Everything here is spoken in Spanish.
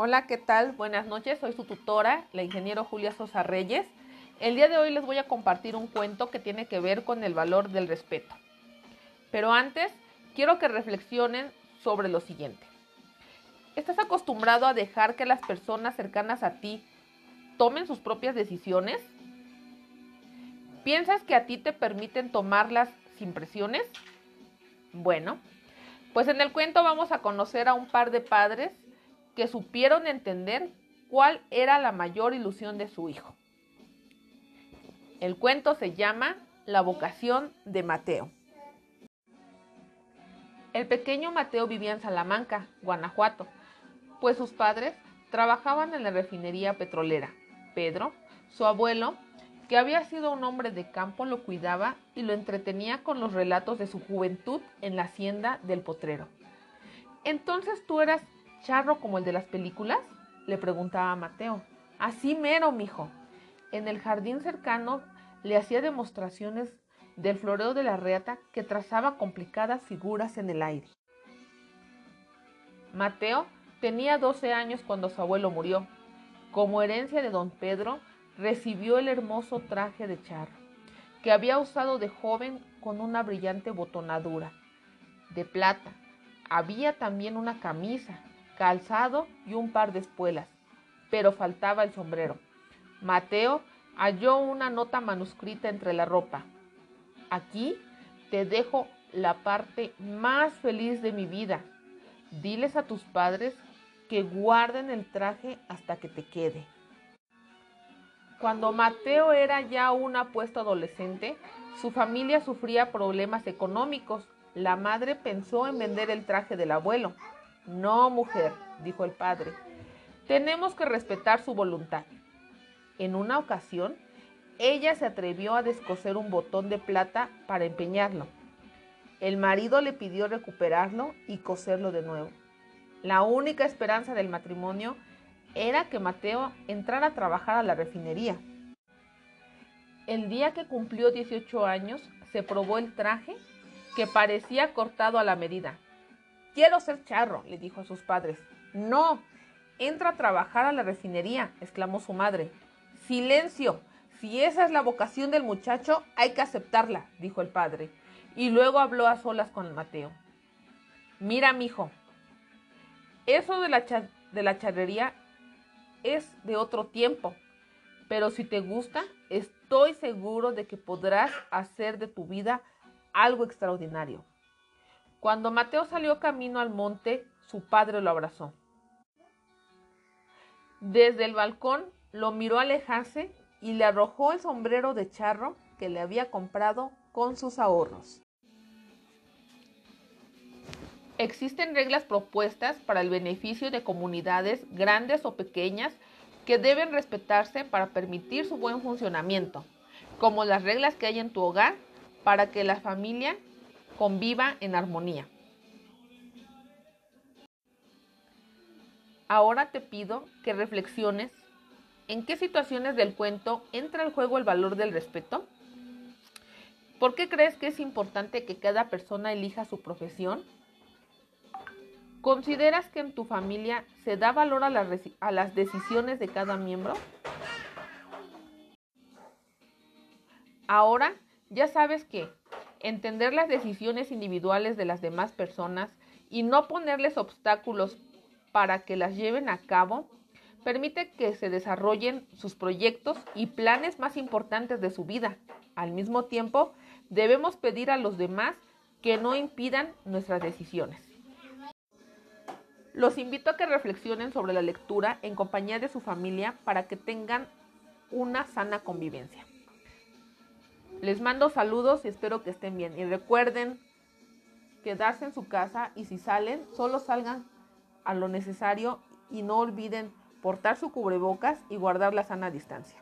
Hola, ¿qué tal? Buenas noches, soy su tutora, la ingeniero Julia Sosa Reyes. El día de hoy les voy a compartir un cuento que tiene que ver con el valor del respeto. Pero antes, quiero que reflexionen sobre lo siguiente. ¿Estás acostumbrado a dejar que las personas cercanas a ti tomen sus propias decisiones? ¿Piensas que a ti te permiten tomarlas sin presiones? Bueno, pues en el cuento vamos a conocer a un par de padres que supieron entender cuál era la mayor ilusión de su hijo. El cuento se llama La vocación de Mateo. El pequeño Mateo vivía en Salamanca, Guanajuato, pues sus padres trabajaban en la refinería petrolera. Pedro, su abuelo, que había sido un hombre de campo, lo cuidaba y lo entretenía con los relatos de su juventud en la hacienda del potrero. Entonces tú eras charro como el de las películas? le preguntaba a Mateo. Así mero, mijo. En el jardín cercano le hacía demostraciones del floreo de la reata que trazaba complicadas figuras en el aire. Mateo tenía 12 años cuando su abuelo murió. Como herencia de don Pedro, recibió el hermoso traje de charro, que había usado de joven con una brillante botonadura de plata. Había también una camisa, calzado y un par de espuelas, pero faltaba el sombrero. Mateo halló una nota manuscrita entre la ropa. Aquí te dejo la parte más feliz de mi vida. Diles a tus padres que guarden el traje hasta que te quede. Cuando Mateo era ya un apuesto adolescente, su familia sufría problemas económicos. La madre pensó en vender el traje del abuelo. No, mujer, dijo el padre, tenemos que respetar su voluntad. En una ocasión, ella se atrevió a descoser un botón de plata para empeñarlo. El marido le pidió recuperarlo y coserlo de nuevo. La única esperanza del matrimonio era que Mateo entrara a trabajar a la refinería. El día que cumplió 18 años, se probó el traje que parecía cortado a la medida. Quiero ser charro, le dijo a sus padres. No, entra a trabajar a la refinería, exclamó su madre. Silencio, si esa es la vocación del muchacho, hay que aceptarla, dijo el padre. Y luego habló a solas con Mateo. Mira, mijo, eso de la, de la charrería es de otro tiempo, pero si te gusta, estoy seguro de que podrás hacer de tu vida algo extraordinario. Cuando Mateo salió camino al monte, su padre lo abrazó. Desde el balcón lo miró alejarse y le arrojó el sombrero de charro que le había comprado con sus ahorros. Existen reglas propuestas para el beneficio de comunidades grandes o pequeñas que deben respetarse para permitir su buen funcionamiento, como las reglas que hay en tu hogar para que la familia conviva en armonía. Ahora te pido que reflexiones ¿En qué situaciones del cuento entra en juego el valor del respeto? ¿Por qué crees que es importante que cada persona elija su profesión? ¿Consideras que en tu familia se da valor a las, decisiones de cada miembro? Ahora ya sabes que entender las decisiones individuales de las demás personas y no ponerles obstáculos para que las lleven a cabo permite que se desarrollen sus proyectos y planes más importantes de su vida. Al mismo tiempo, debemos pedir a los demás que no impidan nuestras decisiones. Los invito a que reflexionen sobre la lectura en compañía de su familia para que tengan una sana convivencia. Les mando saludos y espero que estén bien. Y recuerden quedarse en su casa y si salen, solo salgan a lo necesario y no olviden portar su cubrebocas y guardar la sana distancia.